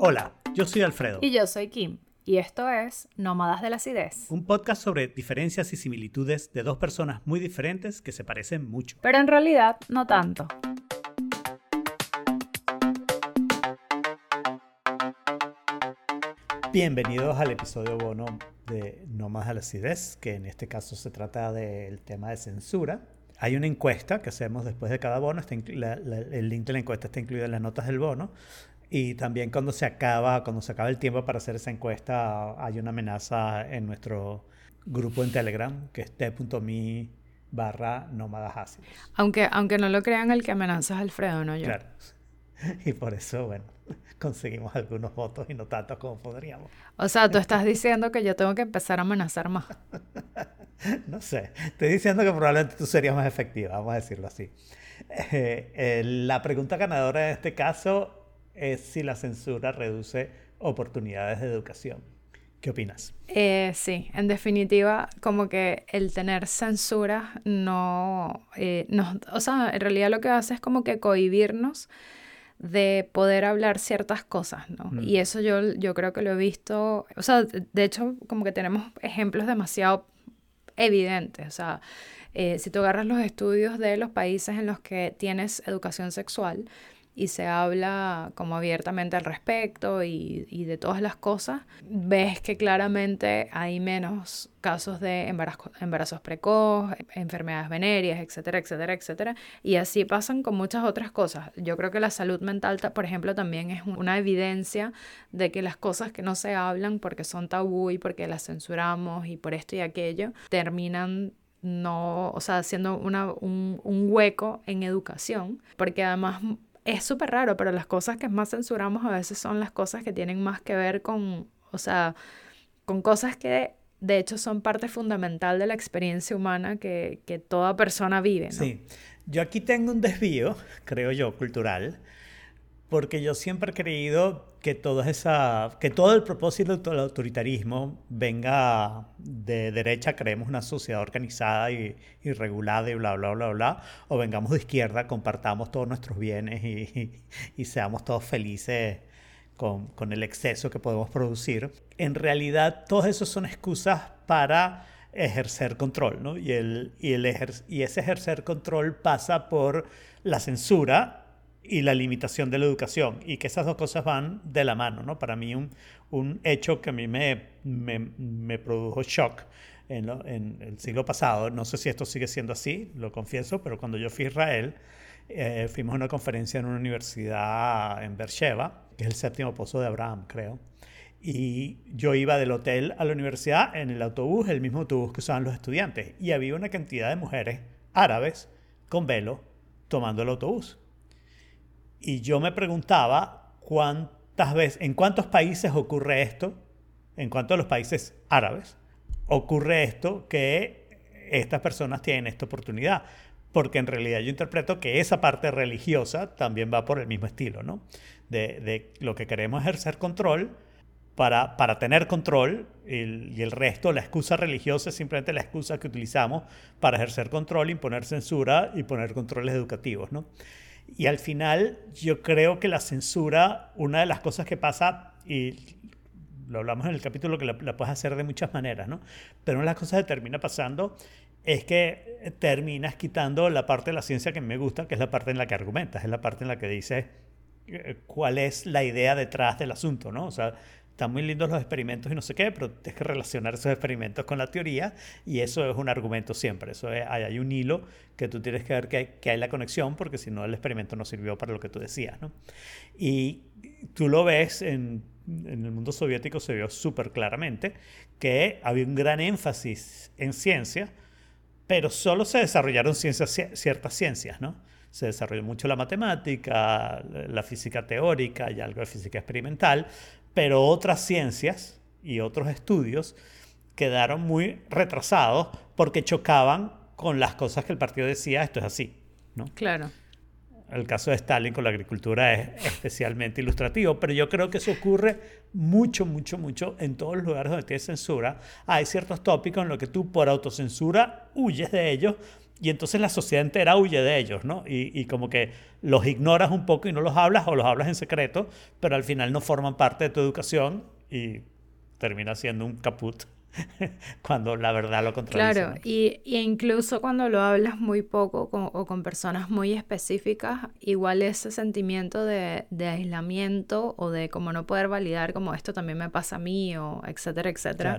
Hola, yo soy Alfredo. Y yo soy Kim. Y esto es Nómadas de la Acidez. Un podcast sobre diferencias y similitudes de dos personas muy diferentes que se parecen mucho. Pero en realidad no tanto. Bienvenidos al episodio bono de Nómadas de la Acidez, que en este caso se trata del tema de censura. Hay una encuesta que hacemos después de cada bono, el link de la encuesta está incluido en las notas del bono, y también cuando se acaba, cuando se acaba el tiempo para hacer esa encuesta, hay una amenaza en nuestro grupo en Telegram, que es t.me barra nómadas Aunque, aunque no lo crean, el que amenaza es Alfredo, no yo. Claro. Y por eso, bueno, conseguimos algunos votos y no tantos como podríamos. O sea, tú estás diciendo que yo tengo que empezar a amenazar más. no sé, estoy diciendo que probablemente tú serías más efectiva, vamos a decirlo así. Eh, eh, la pregunta ganadora en este caso es si la censura reduce oportunidades de educación. ¿Qué opinas? Eh, sí, en definitiva, como que el tener censura no, eh, o sea, en realidad lo que hace es como que cohibirnos de poder hablar ciertas cosas, ¿no? Mm. Y eso yo, yo creo que lo he visto, o sea, de hecho, como que tenemos ejemplos demasiado evidentes, o sea, eh, si tú agarras los estudios de los países en los que tienes educación sexual, y se habla como abiertamente al respecto y, y, de todas las cosas, ves que claramente hay menos casos de embarazo, embarazos precoz, enfermedades venéreas, etcétera, etcétera, etcétera. Y así pasan con muchas otras cosas. Yo creo que la salud mental, por ejemplo, también es una evidencia de que las cosas que no se hablan porque son tabú y porque las censuramos y por esto y aquello, terminan no, o sea, haciendo un, un hueco en educación, porque además es súper raro, pero las cosas que más censuramos a veces son las cosas que tienen más que ver con, o sea, con cosas que de hecho son parte fundamental de la experiencia humana que, que toda persona vive. Sí, yo aquí tengo un desvío, creo yo, cultural, porque yo siempre he creído que, toda esa, que todo el propósito del autoritarismo venga de derecha, creemos una sociedad organizada y, regulada y bla, bla, bla, bla, o vengamos de izquierda, compartamos todos nuestros bienes y, y, seamos todos felices con, con, el exceso que podemos producir. En realidad, todos esos son excusas para ejercer control, ¿no? Y, el, y, el y ese ejercer control pasa por la censura y la limitación de la educación y que esas dos cosas van de la mano, ¿no? Para mí un, hecho que a mí me, me, me produjo shock en, en, el siglo pasado, no sé si esto sigue siendo así, lo confieso, pero cuando yo fui a Israel, eh, fuimos a una conferencia en una universidad en Beersheba, que es el séptimo pozo de Abraham, creo, y yo iba del hotel a la universidad en el autobús, el mismo autobús que usaban los estudiantes, y había una cantidad de mujeres árabes con velo tomando el autobús y yo me preguntaba cuántas veces, en cuántos países ocurre esto, en cuántos los países árabes ocurre esto que estas personas tienen esta oportunidad. Porque en realidad yo interpreto que esa parte religiosa también va por el mismo estilo, ¿no? De, lo que queremos ejercer control para, para tener control y el resto, la excusa religiosa es simplemente la excusa que utilizamos para ejercer control, imponer censura y poner controles educativos, ¿no? Y al final yo creo que la censura, una de las cosas que pasa, y lo hablamos en el capítulo que la, puedes hacer de muchas maneras, ¿no? Pero una de las cosas que termina pasando es que terminas quitando la parte de la ciencia que me gusta, que es la parte en la que argumentas, es la parte en la que dices eh, cuál es la idea detrás del asunto, ¿no? O sea, están muy lindos los experimentos y no sé qué, pero tienes que relacionar esos experimentos con la teoría y eso es un argumento siempre. Eso hay, un hilo que tú tienes que ver que hay, que hay la conexión porque si no el experimento no sirvió para lo que tú decías. ¿no? Y tú lo ves en, en el mundo soviético, se vio súper claramente que había un gran énfasis en ciencia, pero solo se desarrollaron ciencias, ciertas ciencias, ¿no? se desarrolló mucho la matemática, la física teórica y algo de física experimental, pero otras ciencias y otros estudios quedaron muy retrasados porque chocaban con las cosas que el partido decía, esto es así, ¿no? Claro. El caso de Stalin con la agricultura es especialmente ilustrativo, pero yo creo que eso ocurre mucho, mucho, mucho en todos los lugares donde tienes censura. Hay ciertos tópicos en los que tú por autocensura huyes de ellos y entonces la sociedad entera huye de ellos, ¿no? Y, y, como que los ignoras un poco y no los hablas o los hablas en secreto, pero al final no forman parte de tu educación y termina siendo un caput cuando la verdad lo contradice. Claro, y, incluso cuando lo hablas muy poco o con personas muy específicas, igual ese sentimiento de, aislamiento o de como no poder validar como esto también me pasa a mí o etcétera, etcétera,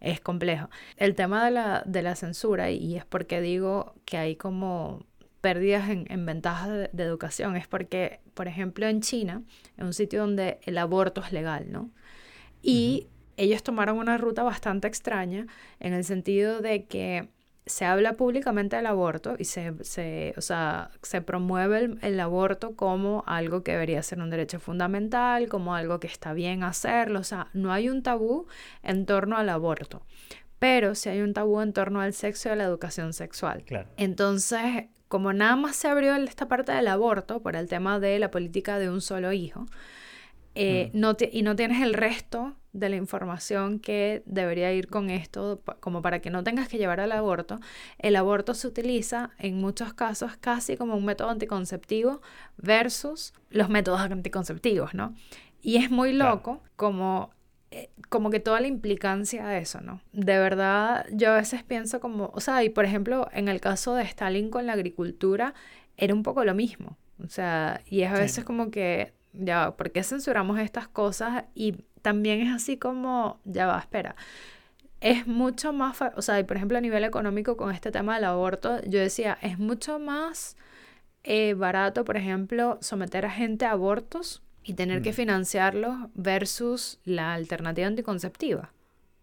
es complejo. El tema de la, de la censura, y es porque digo que hay como pérdidas en, ventajas de, de, educación, es porque, por ejemplo, en China, en un sitio donde el aborto es legal, ¿no? Y ellos tomaron una ruta bastante extraña en el sentido de que se habla públicamente del aborto y se, se, o sea, se promueve el, aborto como algo que debería ser un derecho fundamental, como algo que está bien hacerlo, o sea, no hay un tabú en torno al aborto, pero sí hay un tabú en torno al sexo y a la educación sexual. Entonces, como nada más se abrió esta parte del aborto por el tema de la política de un solo hijo, eh, mm. no y no tienes el resto de la información que debería ir con esto, como para que no tengas que llevar al aborto, el aborto se utiliza en muchos casos casi como un método anticonceptivo versus los métodos anticonceptivos, ¿no? Y es muy loco como eh, como que toda la implicancia de eso, ¿no? De verdad, yo a veces pienso como, o sea, y por ejemplo, en el caso de Stalin con la agricultura, era un poco lo mismo. O sea, y es a veces como que, ya, ¿por qué censuramos estas cosas? Y también es así como, ya va, espera. Es mucho más, o sea, por ejemplo, a nivel económico con este tema del aborto, yo decía, es mucho más eh, barato, por ejemplo, someter a gente a abortos y tener que mm. financiarlos versus la alternativa anticonceptiva.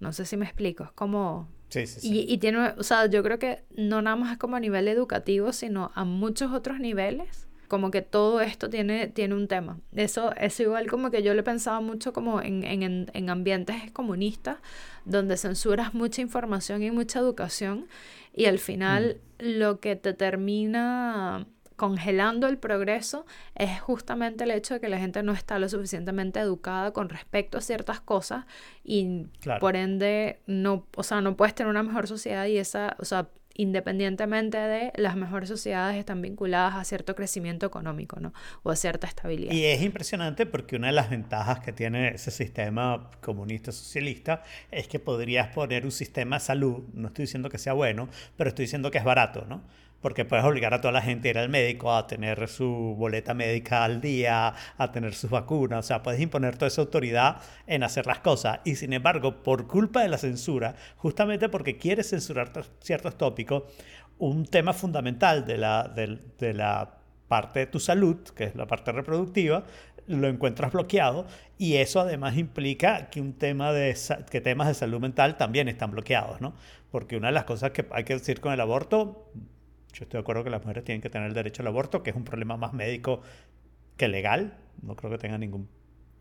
No sé si me explico, es como... Sí, sí, sí. Y, y tiene, o sea, yo creo que no nada más es como a nivel educativo, sino a muchos otros niveles como que todo esto tiene, tiene un tema. Eso es igual como que yo le pensaba mucho como en, en, en ambientes comunistas, donde censuras mucha información y mucha educación, y al final mm. lo que te termina congelando el progreso es justamente el hecho de que la gente no está lo suficientemente educada con respecto a ciertas cosas y por ende no, o sea, no puedes tener una mejor sociedad y esa, o sea, independientemente de las mejores sociedades están vinculadas a cierto crecimiento económico, ¿no? O a cierta estabilidad. Y es impresionante porque una de las ventajas que tiene ese sistema comunista socialista es que podrías poner un sistema de salud, no estoy diciendo que sea bueno, pero estoy diciendo que es barato, ¿no? Porque puedes obligar a toda la gente a ir al médico, a tener su boleta médica al día, a tener sus vacunas, o sea, puedes imponer toda esa autoridad en hacer las cosas. Y sin embargo, por culpa de la censura, justamente porque quieres censurar ciertos tópicos, un tema fundamental de la, de, la parte de tu salud, que es la parte reproductiva, lo encuentras bloqueado y eso además implica que un tema de que temas de salud mental también están bloqueados, ¿no? Porque una de las cosas que hay que decir con el aborto, yo estoy de acuerdo que las mujeres tienen que tener el derecho al aborto, que es un problema más médico que legal. No creo que tenga ningún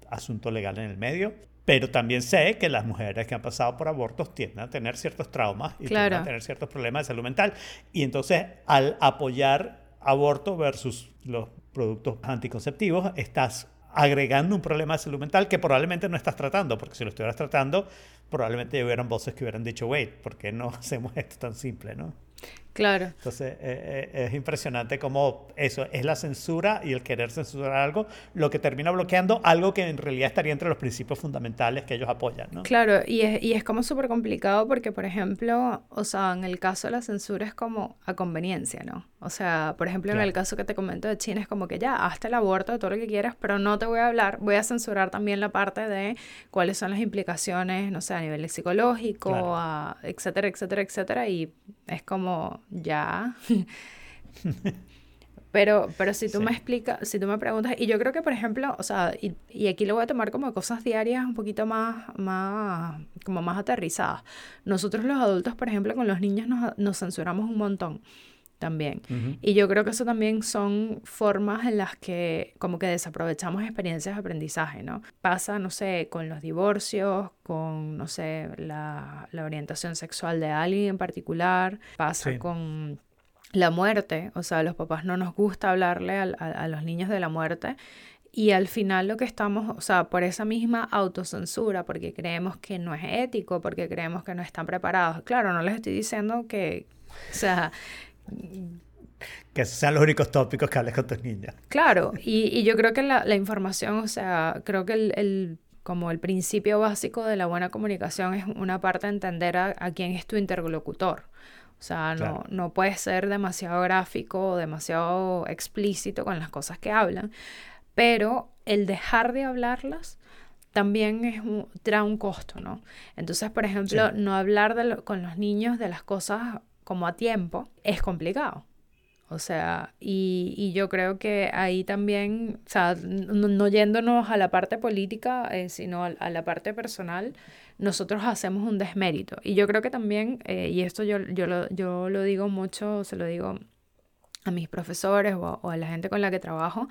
asunto legal en el medio. Pero también sé que las mujeres que han pasado por abortos tienden a tener ciertos traumas y tienden a tener ciertos problemas de salud mental. Y entonces, al apoyar aborto versus los productos anticonceptivos, estás agregando un problema de salud mental que probablemente no estás tratando, porque si lo estuvieras tratando, probablemente hubieran voces que hubieran dicho, wait, ¿por qué no hacemos esto tan simple, no? Claro. Entonces eh, eh, es impresionante cómo eso es la censura y el querer censurar algo lo que termina bloqueando algo que en realidad estaría entre los principios fundamentales que ellos apoyan, ¿no? Claro, y es, y es como súper complicado porque, por ejemplo, o sea, en el caso de la censura es como a conveniencia, ¿no? O sea, por ejemplo, en el caso que te comento de China es como que ya, hasta el aborto, todo lo que quieras, pero no te voy a hablar, voy a censurar también la parte de cuáles son las implicaciones, no sé, a nivel psicológico, etcétera, etcétera, etcétera, y es como ya. Pero, pero si tú me explicas, si tú me preguntas, y yo creo que, por ejemplo, o sea, y, y, aquí lo voy a tomar como cosas diarias un poquito más, más, como más aterrizadas. Nosotros los adultos, por ejemplo, con los niños nos, nos censuramos un montón también. Y yo creo que eso también son formas en las que como que desaprovechamos experiencias de aprendizaje, ¿no? Pasa, no sé, con los divorcios, con, no sé, la, la orientación sexual de alguien en particular, pasa con la muerte, o sea, a los papás no nos gusta hablarle a, a, los niños de la muerte. Y al final lo que estamos, o sea, por esa misma autocensura, porque creemos que no es ético, porque creemos que no están preparados. Claro, no les estoy diciendo que, o sea, que sean los únicos tópicos que hables con tus niñas. Claro, y, y yo creo que la, la, información, o sea, creo que el, el, como el principio básico de la buena comunicación es una parte de entender a, a quién es tu interlocutor. O sea, no, no puedes ser demasiado gráfico o demasiado explícito con las cosas que hablan, pero el dejar de hablarlas también es un, trae un costo, ¿no? Entonces, por ejemplo, no hablar de con los niños de las cosas como a tiempo es complicado. O sea, y, y, yo creo que ahí también, o sea, no, yéndonos a la parte política, eh, sino a, la parte personal, nosotros hacemos un desmérito. Y yo creo que también, eh, y esto yo, yo, lo, yo lo digo mucho, se lo digo a mis profesores o a la gente con la que trabajo,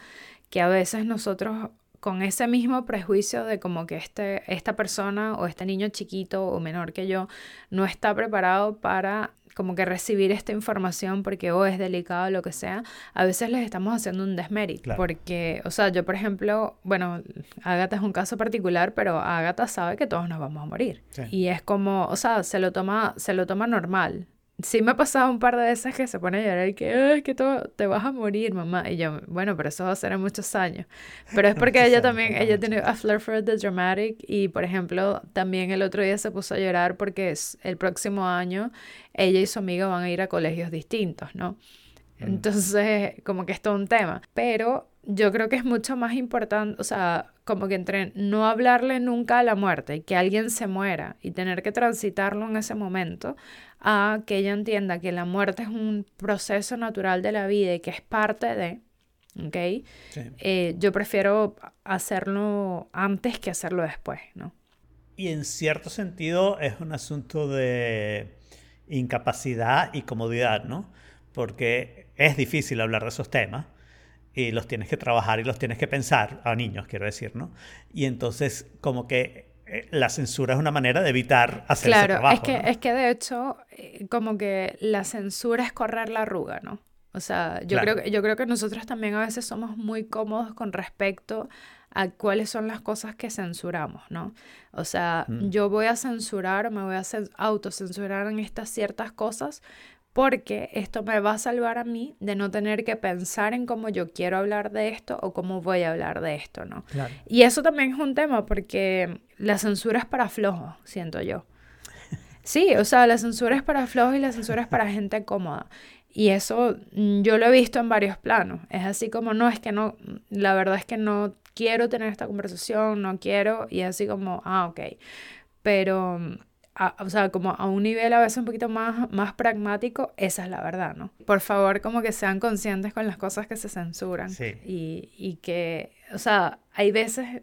que a veces nosotros con ese mismo prejuicio de como que este, esta persona o este niño chiquito o menor que yo no está preparado para como que recibir esta información porque o es delicado lo que sea, a veces les estamos haciendo un desmérito. Porque, o sea, yo por ejemplo, bueno, Agatha es un caso particular, pero Agatha sabe que todos nos vamos a morir. Y es como, o sea, se lo toma, se lo toma normal sí me ha pasado un par de veces que se pone a llorar y que, es que todo, te vas a morir, mamá. Y yo, bueno, pero eso va a ser en muchos años. Pero es porque ella también, ella tiene a flair for the dramatic y, por ejemplo, también el otro día se puso a llorar porque es, el próximo año ella y su amiga van a ir a colegios distintos, ¿no? Entonces, como que es todo un tema. Pero yo creo que es mucho más importante, o sea, como que entre no hablarle nunca a la muerte y que alguien se muera y tener que transitarlo en ese momento, a que ella entienda que la muerte es un proceso natural de la vida y que es parte de, ¿ok? Eh, yo prefiero hacerlo antes que hacerlo después, ¿no? Y en cierto sentido es un asunto de incapacidad y comodidad, ¿no? Porque es difícil hablar de esos temas y los tienes que trabajar y los tienes que pensar, a niños quiero decir, ¿no? Y entonces como que eh, la censura es una manera de evitar hacer claro, ese trabajo. Es que, es que de hecho, eh, como que la censura es correr la arruga, ¿no? O sea, yo, creo, yo creo que nosotros también a veces somos muy cómodos con respecto a cuáles son las cosas que censuramos, ¿no? O sea, mm. yo voy a censurar o me voy a autocensurar en estas ciertas cosas porque esto me va a salvar a mí de no tener que pensar en cómo yo quiero hablar de esto o cómo voy a hablar de esto, ¿no? Y eso también es un tema porque la censura es para flojos, siento yo. Sí, o sea, la censura es para flojos y la censura es para gente cómoda. Y eso mm, yo lo he visto en varios planos. Es así como, no, es que no, la verdad es que no quiero tener esta conversación, no quiero, y es así como, ah, ok. Pero o sea, como a un nivel a veces un poquito más, más pragmático, esa es la verdad, ¿no? Por favor, como que sean conscientes con las cosas que se censuran. Y, y que, o sea, hay veces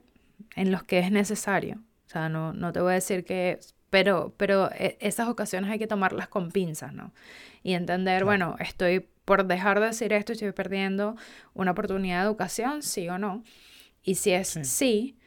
en los que es necesario. O sea, no, no te voy a decir que... Pero, pero e, esas ocasiones hay que tomarlas con pinzas, ¿no? Y entender, bueno, estoy por dejar de decir esto, estoy perdiendo una oportunidad de educación, sí o no. Y si es sí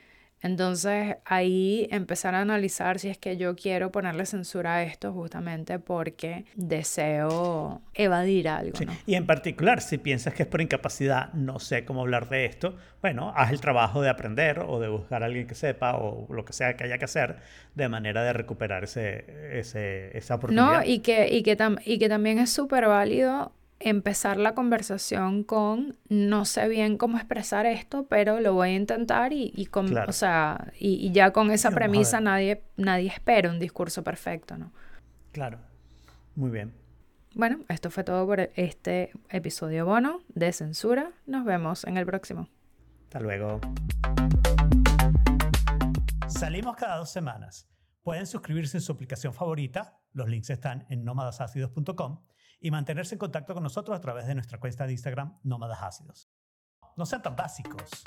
entonces ahí empezar a analizar si es que yo quiero ponerle censura a esto justamente porque deseo evadir algo. Y en particular, si piensas que es por incapacidad, no sé cómo hablar de esto, bueno, haz el trabajo de aprender o de buscar a alguien que sepa o lo que sea que haya que hacer de manera de recuperar ese, ese esa oportunidad. No, y que, y que, y que también es súper válido empezar la conversación con no sé bien cómo expresar esto, pero lo voy a intentar y, y con, o sea, y, ya con esa premisa nadie, nadie espera un discurso perfecto, ¿no? Claro, muy bien. Bueno, esto fue todo por este episodio bono de censura. Nos vemos en el próximo. Hasta luego. Salimos cada dos semanas. Pueden suscribirse en su aplicación favorita. Los links están en nómadasácidos.com y mantenerse en contacto con nosotros a través de nuestra cuenta de Instagram Nómadas Ácidos. No sean tan básicos.